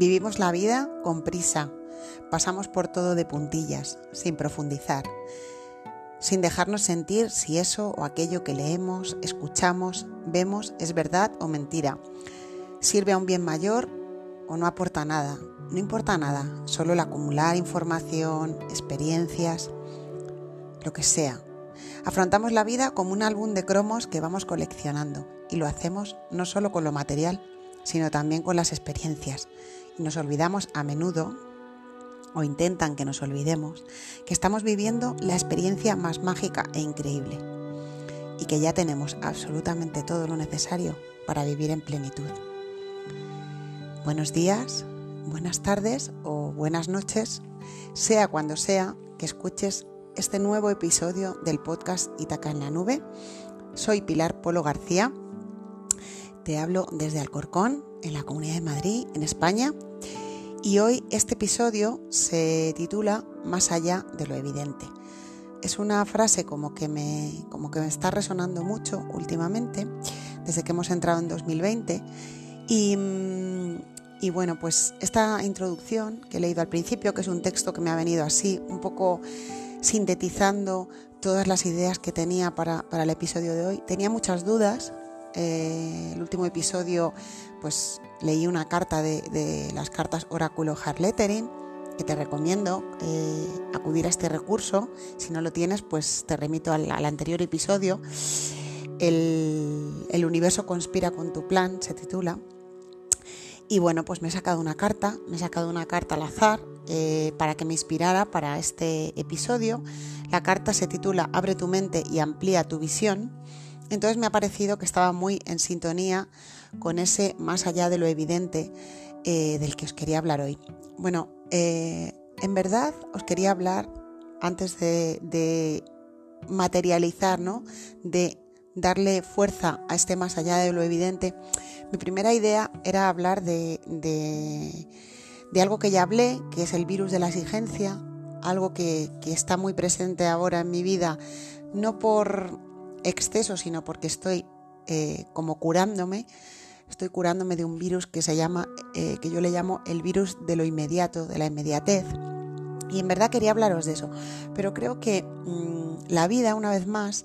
Vivimos la vida con prisa, pasamos por todo de puntillas, sin profundizar, sin dejarnos sentir si eso o aquello que leemos, escuchamos, vemos es verdad o mentira, sirve a un bien mayor o no aporta nada. No importa nada, solo el acumular información, experiencias, lo que sea. Afrontamos la vida como un álbum de cromos que vamos coleccionando y lo hacemos no solo con lo material, sino también con las experiencias. Nos olvidamos a menudo, o intentan que nos olvidemos, que estamos viviendo la experiencia más mágica e increíble y que ya tenemos absolutamente todo lo necesario para vivir en plenitud. Buenos días, buenas tardes o buenas noches, sea cuando sea que escuches este nuevo episodio del podcast Itaca en la Nube. Soy Pilar Polo García, te hablo desde Alcorcón, en la Comunidad de Madrid, en España, y hoy este episodio se titula Más allá de lo evidente. Es una frase como que me, como que me está resonando mucho últimamente, desde que hemos entrado en 2020, y, y bueno, pues esta introducción que he leído al principio, que es un texto que me ha venido así, un poco sintetizando todas las ideas que tenía para, el episodio de hoy. Tenía muchas dudas. Eh, el último episodio, pues leí una carta de, las cartas Oráculo Lettering que te recomiendo eh, acudir a este recurso. Si no lo tienes, pues te remito al, anterior episodio. El, el universo conspira con tu plan, se titula. Y bueno, pues me he sacado una carta, me he sacado una carta al azar eh, para que me inspirara para este episodio. La carta se titula Abre tu mente y amplía tu visión. Entonces me ha parecido que estaba muy en sintonía con ese más allá de lo evidente eh, del que os quería hablar hoy. Bueno, eh, en verdad os quería hablar antes de, de materializar, ¿no? De darle fuerza a este más allá de lo evidente mi primera idea era hablar de, de, algo que ya hablé, que es el virus de la exigencia, algo que, está muy presente ahora en mi vida, no por exceso, sino porque estoy eh, como curándome, estoy curándome de un virus que se llama, eh, que yo le llamo el virus de lo inmediato, de la inmediatez. Y en verdad quería hablaros de eso, pero creo que mm, la vida, una vez más,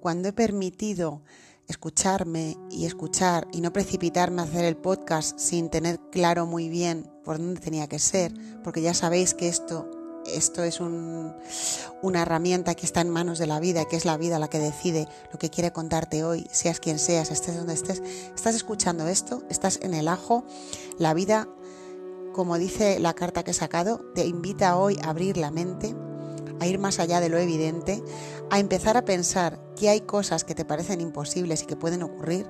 cuando he permitido escucharme y escuchar y no precipitarme a hacer el podcast sin tener claro muy bien por dónde tenía que ser, porque ya sabéis que esto, esto es un, una herramienta que está en manos de la vida, que es la vida la que decide lo que quiere contarte hoy, seas quien seas, estés donde estés. Estás escuchando esto, estás en el ajo, la vida, como dice la carta que he sacado, te invita hoy a abrir la mente a ir más allá de lo evidente, a empezar a pensar que hay cosas que te parecen imposibles y que pueden ocurrir,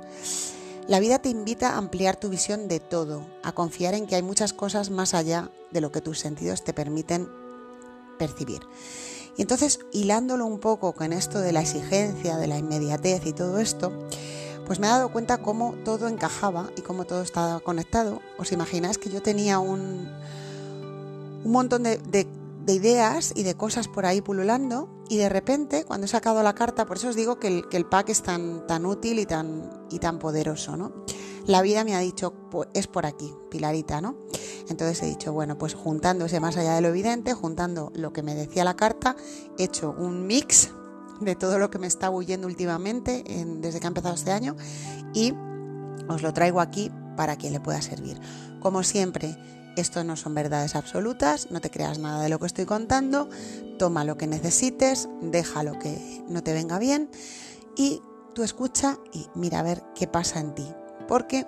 la vida te invita a ampliar tu visión de todo, a confiar en que hay muchas cosas más allá de lo que tus sentidos te permiten percibir. Y entonces, hilándolo un poco con esto de la exigencia, de la inmediatez y todo esto, pues me he dado cuenta cómo todo encajaba y cómo todo estaba conectado. ¿Os imagináis que yo tenía un, un montón de, de ideas y de cosas por ahí pululando y de repente cuando he sacado la carta, por eso os digo que el, que el pack es tan, tan útil y tan, y tan poderoso, ¿no? La vida me ha dicho, pues, es por aquí, Pilarita, ¿no? Entonces he dicho, bueno, pues juntando ese más allá de lo evidente, juntando lo que me decía la carta, he hecho un mix de todo lo que me está huyendo últimamente desde que ha empezado este año y os lo traigo aquí para quien le pueda servir. Como siempre, esto no son verdades absolutas, no te creas nada de lo que estoy contando, toma lo que necesites, deja lo que no te venga bien y tú escucha y mira a ver qué pasa en ti. Porque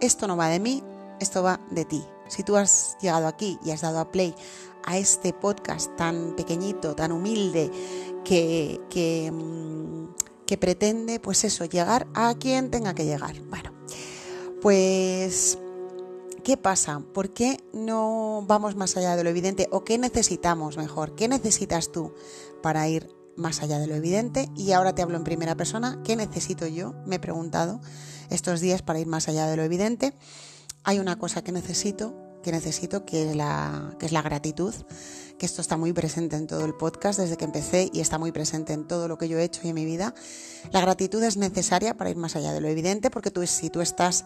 esto no va de mí, esto va de ti. Si tú has llegado aquí y has dado a play a este podcast tan pequeñito, tan humilde, que, mm, que pretende, pues eso, llegar a quien tenga que llegar. Bueno, pues ¿Qué pasa? ¿Por qué no vamos más allá de lo evidente? ¿O qué necesitamos mejor? ¿Qué necesitas tú para ir más allá de lo evidente? Y ahora te hablo en primera persona. ¿Qué necesito yo? Me he preguntado estos días para ir más allá de lo evidente. Hay una cosa que necesito, que necesito, que es la, que es la gratitud, que esto está muy presente en todo el podcast desde que empecé y está muy presente en todo lo que yo he hecho y en mi vida. La gratitud es necesaria para ir más allá de lo evidente porque tú, si tú estás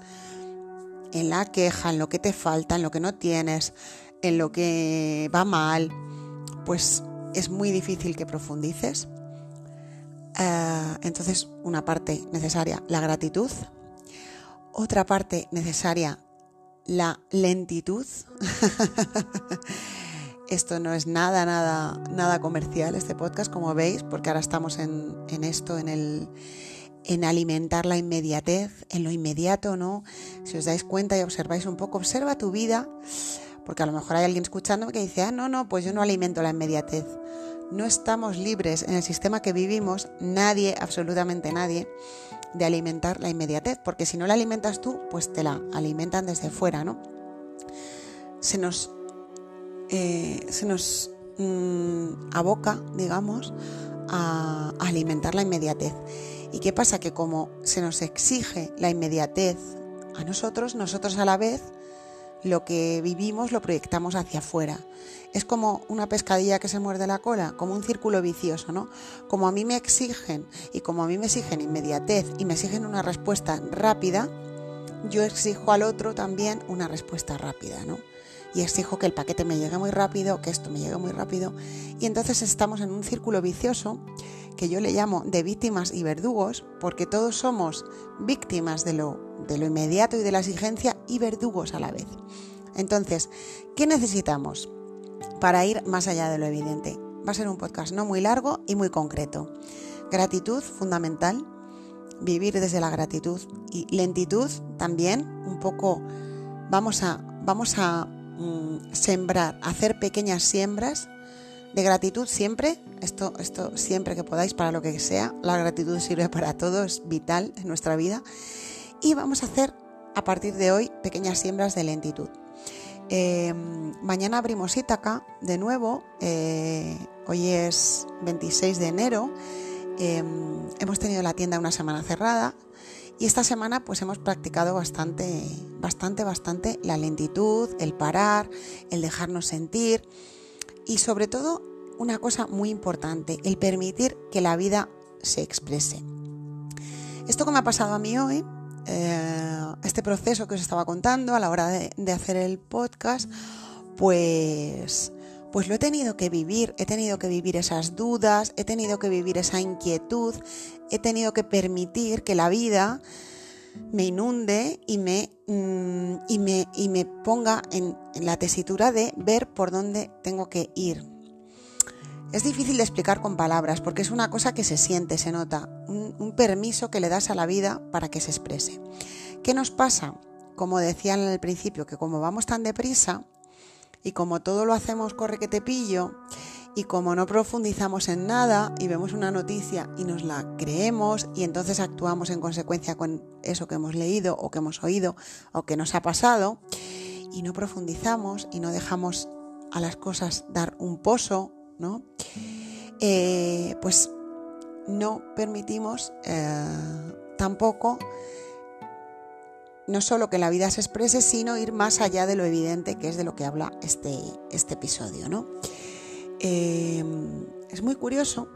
en la queja, en lo que te falta, en lo que no tienes, en lo que va mal, pues es muy difícil que profundices. Eh, entonces, una parte necesaria, la gratitud. Otra parte necesaria, la lentitud. Esto no es nada, nada, nada comercial, este podcast, como veis, porque ahora estamos en, en esto, en el en alimentar la inmediatez, en lo inmediato, ¿no? Si os dais cuenta y observáis un poco, observa tu vida, porque a lo mejor hay alguien escuchándome que dice, ah, no, no, pues yo no alimento la inmediatez. No estamos libres en el sistema que vivimos, nadie, absolutamente nadie, de alimentar la inmediatez, porque si no la alimentas tú, pues te la alimentan desde fuera, ¿no? Se nos eh, se nos mm, aboca, digamos, a, alimentar la inmediatez. ¿Y qué pasa? Que como se nos exige la inmediatez a nosotros, nosotros a la vez lo que vivimos lo proyectamos hacia afuera. Es como una pescadilla que se muerde la cola, como un círculo vicioso, ¿no? Como a mí me exigen y como a mí me exigen inmediatez y me exigen una respuesta rápida, yo exijo al otro también una respuesta rápida, ¿no? y exijo que el paquete me llegue muy rápido, que esto me llegue muy rápido. Y entonces estamos en un círculo vicioso que yo le llamo de víctimas y verdugos, porque todos somos víctimas de lo, de lo inmediato y de la exigencia y verdugos a la vez. Entonces, ¿qué necesitamos para ir más allá de lo evidente? Va a ser un podcast no muy largo y muy concreto. Gratitud fundamental, vivir desde la gratitud y lentitud también, un poco vamos a, vamos a Mm, sembrar, hacer pequeñas siembras de gratitud siempre, esto, esto siempre que podáis para lo que sea, la gratitud sirve para todo, es vital en nuestra vida. Y vamos a hacer a partir de hoy pequeñas siembras de lentitud. Em, mañana abrimos Ítaca de nuevo, eh, hoy es 26 de enero, em, hemos tenido la tienda una semana cerrada, y esta semana pues hemos practicado bastante, bastante, bastante la lentitud, el parar, el dejarnos sentir y sobre todo una cosa muy importante, el permitir que la vida se exprese. Esto que me ha pasado a mí hoy, eh, este proceso que os estaba contando a la hora de, hacer el podcast, pues pues lo he tenido que vivir, he tenido que vivir esas dudas, he tenido que vivir esa inquietud, he tenido que permitir que la vida me inunde y me, mm, y me, y me ponga en, la tesitura de ver por dónde tengo que ir. Es difícil de explicar con palabras porque es una cosa que se siente, se nota, un, permiso que le das a la vida para que se exprese. ¿Qué nos pasa? Como decía en el principio, que como vamos tan deprisa, y como todo lo hacemos corre que te pillo, y como no profundizamos en nada y vemos una noticia y nos la creemos y entonces actuamos en consecuencia con eso que hemos leído o que hemos oído o que nos ha pasado, y no profundizamos y no dejamos a las cosas dar un pozo, ¿no? Eh, pues no permitimos eh, tampoco no solo que la vida se exprese, sino ir más allá de lo evidente, que es de lo que habla este, este episodio. ¿no? Em, es muy curioso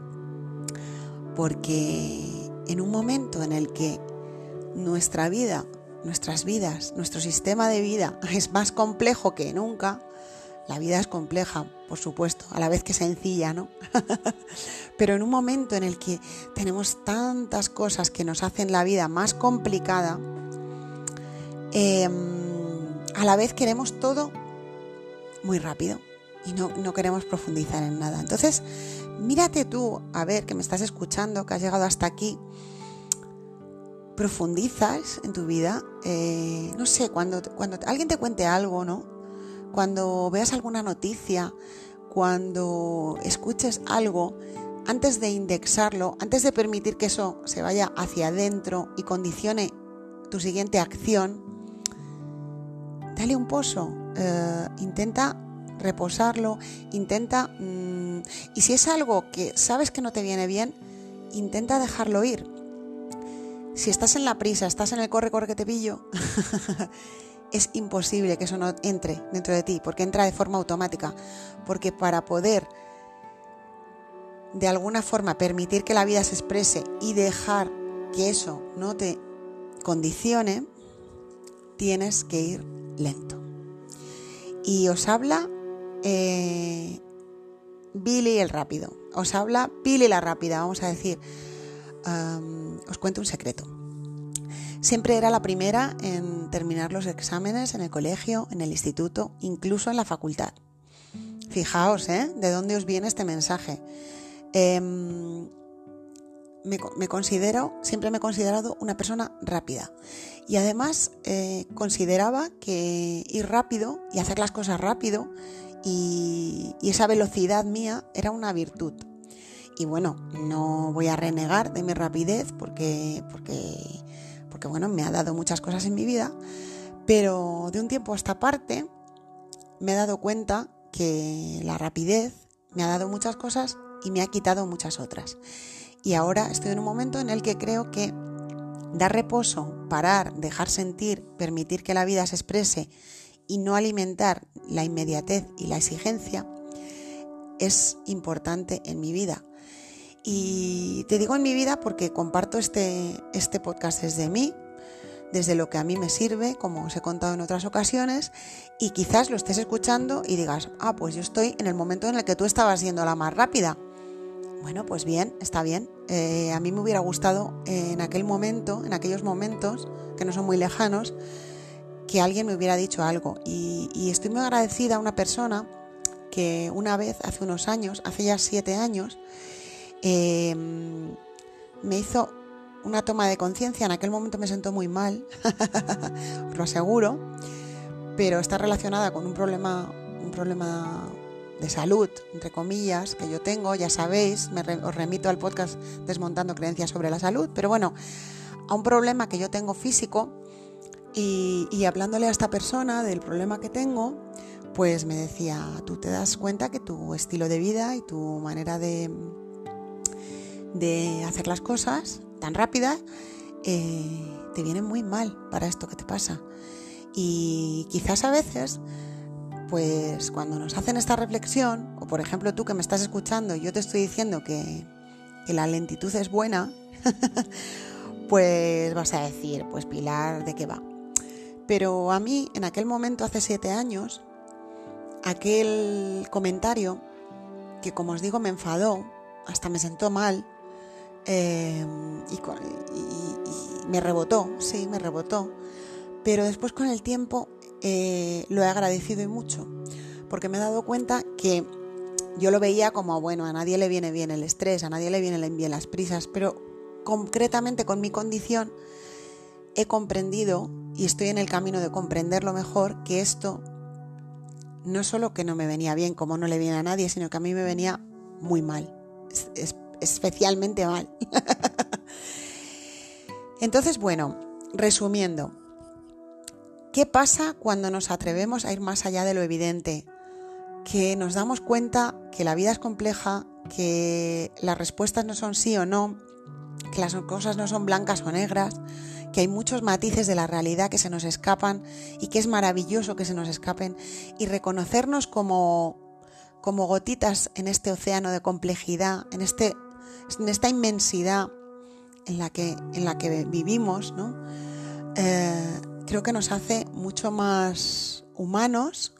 porque en un momento en el que nuestra vida, nuestras vidas, nuestro sistema de vida es más complejo que nunca, la vida es compleja, por supuesto, a la vez que sencilla, ¿no? Pero en un momento en el que tenemos tantas cosas que nos hacen la vida más complicada, Em, a la vez queremos todo muy rápido y no, no, queremos profundizar en nada. Entonces, mírate tú, a ver, que me estás escuchando, que has llegado hasta aquí, profundizas en tu vida, eh, no sé, cuando, cuando alguien te cuente algo, ¿no? Cuando veas alguna noticia, cuando escuches algo, antes de indexarlo, antes de permitir que eso se vaya hacia adentro y condicione tu siguiente acción, dale un pozo, eh, intenta reposarlo, intenta... Mm, y si es algo que sabes que no te viene bien, intenta dejarlo ir. Si estás en la prisa, estás en el corre, corre que te pillo, es imposible que eso no entre dentro de ti, porque entra de forma automática. Porque para poder de alguna forma permitir que la vida se exprese y dejar que eso no te condicione, tienes que ir lento. Y os habla eh, Billy el rápido. Os habla Billy la rápida, vamos a decir. os cuento un secreto. Siempre era la primera en terminar los exámenes en el colegio, en el instituto, incluso en la facultad. Fijaos, ¿eh? ¿De dónde os viene este mensaje? Em, me, considero, siempre me he considerado una persona rápida. Y además eh, consideraba que ir rápido y hacer las cosas rápido y, y, esa velocidad mía era una virtud. Y bueno, no voy a renegar de mi rapidez porque, porque porque bueno, me ha dado muchas cosas en mi vida, pero de un tiempo a esta parte me he dado cuenta que la rapidez me ha dado muchas cosas y me ha quitado muchas otras. Y ahora estoy en un momento en el que creo que dar reposo, parar, dejar sentir, permitir que la vida se exprese y no alimentar la inmediatez y la exigencia es importante en mi vida. Y te digo en mi vida porque comparto este, este podcast desde mí, desde lo que a mí me sirve, como os he contado en otras ocasiones, y quizás lo estés escuchando y digas, ah, pues yo estoy en el momento en el que tú estabas siendo la más rápida. Bueno, pues bien, está bien. Eh, a mí me hubiera gustado en aquel momento, en aquellos momentos, que no son muy lejanos, que alguien me hubiera dicho algo. Y, y estoy muy agradecida a una persona que una vez, hace unos años, hace ya siete años, Em, me hizo una toma de conciencia. En aquel momento me sentó muy mal, os lo aseguro, pero está relacionada con un problema, un problema de salud, entre comillas, que yo tengo, ya sabéis, me os remito al podcast Desmontando Creencias sobre la Salud, pero bueno, a un problema que yo tengo físico y, y hablándole a esta persona del problema que tengo, pues me decía, tú te das cuenta que tu estilo de vida y tu manera de, de hacer las cosas tan rápidas, eh, te viene muy mal para esto que te pasa. Y quizás a veces, pues cuando nos hacen esta reflexión, o por ejemplo tú que me estás escuchando yo te estoy diciendo que la lentitud es buena, pues vas a decir, pues Pilar, ¿de qué va? Pero a mí, en aquel momento, hace siete años, aquel comentario que como os digo me enfadó, hasta me sentó mal, Em, y, me rebotó, sí, me rebotó. Pero después con el tiempo eh, lo he agradecido y mucho, porque me he dado cuenta que yo lo veía como, bueno, a nadie le viene bien el estrés, a nadie le vienen bien las prisas, pero concretamente con mi condición he comprendido y estoy en el camino de comprenderlo mejor que esto no solo que no me venía bien como no le viene a nadie, sino que a mí me venía muy mal. Especialmente mal. Entonces, bueno, resumiendo, ¿qué pasa cuando nos atrevemos a ir más allá de lo evidente? Que nos damos cuenta que la vida es compleja, que las respuestas no son sí o no, que las cosas no son blancas o negras, que hay muchos matices de la realidad que se nos escapan y que es maravilloso que se nos escapen y reconocernos como, como gotitas en este océano de complejidad, en este en esta inmensidad en la que, en la que vivimos, ¿no? Eh, creo que nos hace mucho más humanos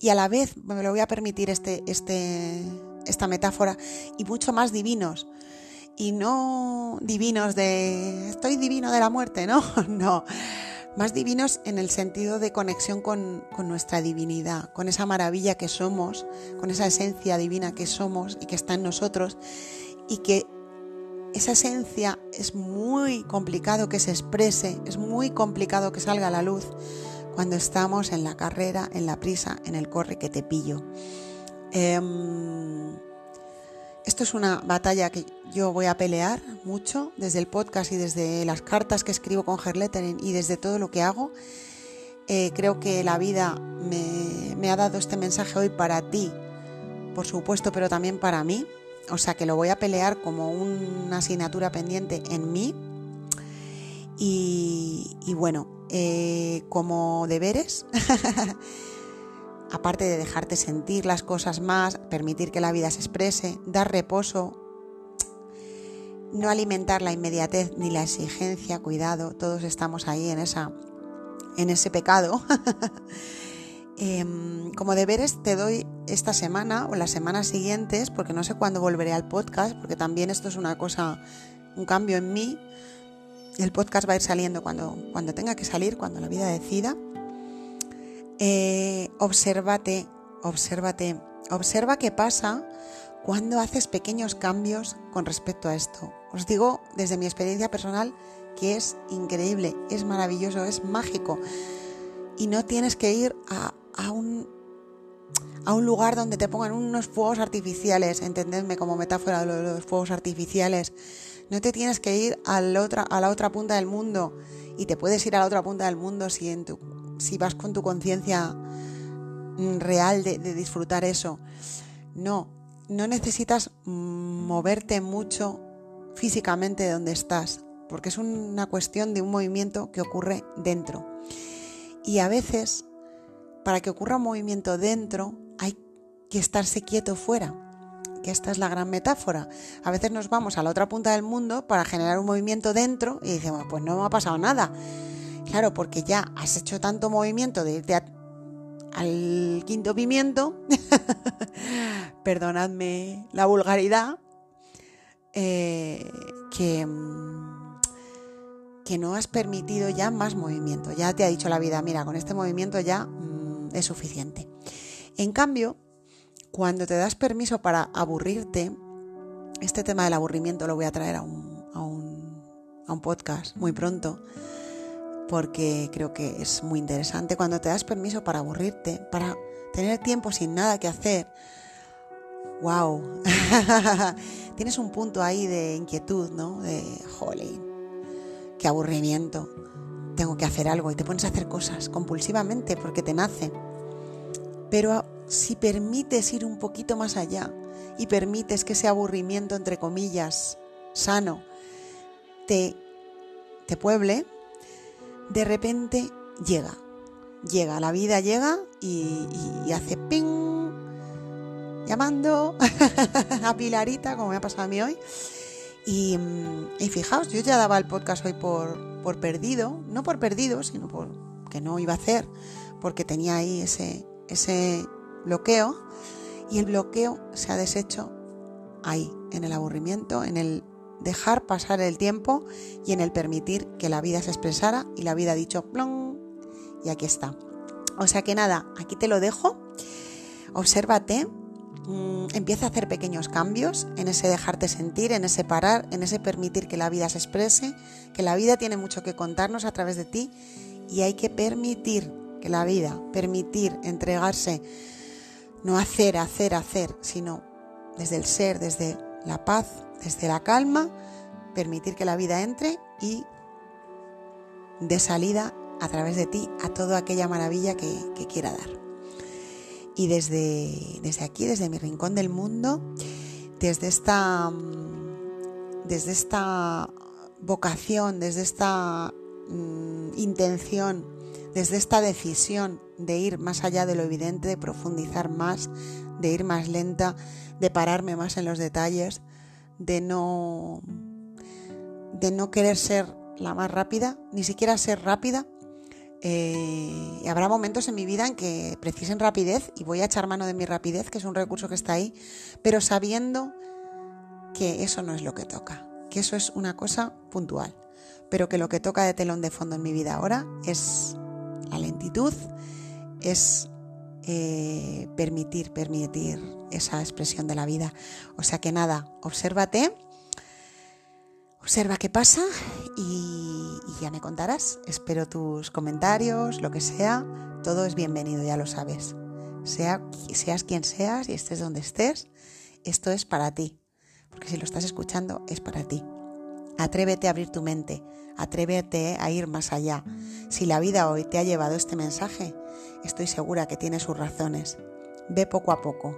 y a la vez, me lo voy a permitir este, este, esta metáfora, y mucho más divinos. Y no divinos de estoy divino de la muerte, ¿no? No. Más divinos en el sentido de conexión con, con nuestra divinidad, con esa maravilla que somos, con esa esencia divina que somos y que está en nosotros y que esa esencia es muy complicado que se exprese, es muy complicado que salga a la luz cuando estamos en la carrera, en la prisa, en el corre que te pillo. Em, esto es una batalla que yo voy a pelear mucho desde el podcast y desde las cartas que escribo con Herlettering y desde todo lo que hago. Eh, creo que la vida me, me ha dado este mensaje hoy para ti, por supuesto, pero también para mí. O sea que lo voy a pelear como una asignatura pendiente en mí. Y, bueno, eh, como deberes, aparte de dejarte sentir las cosas más, permitir que la vida se exprese, dar reposo, no alimentar la inmediatez ni la exigencia, cuidado, todos estamos ahí en esa, en ese pecado, em, como deberes te doy esta semana o las semanas siguientes, porque no sé cuándo volveré al podcast, porque también esto es una cosa, un cambio en mí. El podcast va a ir saliendo cuando, cuando tenga que salir, cuando la vida decida. Eh, obsérvate, obsérvate, observa qué pasa cuando haces pequeños cambios con respecto a esto. Os digo desde mi experiencia personal que es increíble, es maravilloso, es mágico. Y no tienes que ir a, a un, a un lugar donde te pongan unos fuegos artificiales, entendedme como metáfora de los fuegos artificiales. No te tienes que ir a la otra, a la otra punta del mundo. Y te puedes ir a la otra punta del mundo si en tu si vas con tu conciencia mm, real de, disfrutar eso. No, no necesitas moverte mucho físicamente de donde estás, porque es una cuestión de un movimiento que ocurre dentro. Y a veces, para que ocurra un movimiento dentro, hay que estarse quieto fuera, que esta es la gran metáfora. A veces nos vamos a la otra punta del mundo para generar un movimiento dentro y decimos, pues no me ha pasado nada. Claro, porque ya has hecho tanto movimiento de irte al quinto pimiento, perdonadme la vulgaridad, eh, que, que no has permitido ya más movimiento. Ya te ha dicho la vida, mira, con este movimiento ya es suficiente. En cambio, cuando te das permiso para aburrirte, este tema del aburrimiento lo voy a traer a un, a un, a un podcast muy pronto porque creo que es muy interesante cuando te das permiso para aburrirte, para tener tiempo sin nada que hacer. ¡Wow! Tienes un punto ahí de inquietud, ¿no? De, jolín, qué aburrimiento. Tengo que hacer algo y te pones a hacer cosas compulsivamente porque te nace. Pero si permites ir un poquito más allá y permites que ese aburrimiento, entre comillas, sano, te, te pueble, de repente llega, llega, la vida llega y, hace ping, llamando a Pilarita, como me ha pasado a mí hoy. Y, fijaos, yo ya daba el podcast hoy por, por perdido, no por perdido, sino por que no iba a hacer, porque tenía ahí ese, ese bloqueo, y el bloqueo se ha deshecho ahí, en el aburrimiento, en el dejar pasar el tiempo y en el permitir que la vida se expresara y la vida ha dicho plong y aquí está. O sea que nada, aquí te lo dejo. Obsérvate, mm, empieza a hacer pequeños cambios en ese dejarte sentir, en ese parar, en ese permitir que la vida se exprese, que la vida tiene mucho que contarnos a través de ti y hay que permitir la vida, permitir entregarse, no hacer, hacer, hacer, sino desde el ser, desde la paz, desde la calma, permitir que la vida entre y de salida a través de ti a toda aquella maravilla que, quiera dar. Y desde, desde aquí, desde mi rincón del mundo, desde esta, desde esta vocación, desde esta mm, intención, desde esta decisión de ir más allá de lo evidente, de profundizar más, de ir más lenta, de pararme más en los detalles, de no, de no querer ser la más rápida, ni siquiera ser rápida. Eh, y habrá momentos en mi vida en que precisen rapidez y voy a echar mano de mi rapidez, que es un recurso que está ahí, pero sabiendo que eso no es lo que toca, que eso es una cosa puntual, pero que lo que toca de telón de fondo en mi vida ahora es la lentitud, es eh, permitir, permitir esa expresión de la vida. O sea que nada, obsérvate, observa qué pasa y, ya me contarás. Espero tus comentarios, lo que sea, todo es bienvenido, ya lo sabes. Sea, seas quien seas y estés donde estés, esto es para ti. Porque si lo estás escuchando, es para ti. Atrévete a abrir tu mente, atrévete a ir más allá. Si la vida hoy te ha llevado este mensaje, estoy segura que tiene sus razones. Ve poco a poco.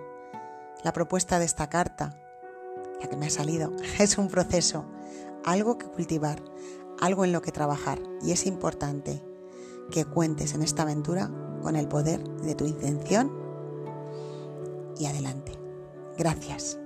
La propuesta de esta carta, la que me ha salido, es un proceso, algo que cultivar, algo en lo que trabajar. Y es importante que cuentes en esta aventura con el poder de tu intención y adelante. Gracias.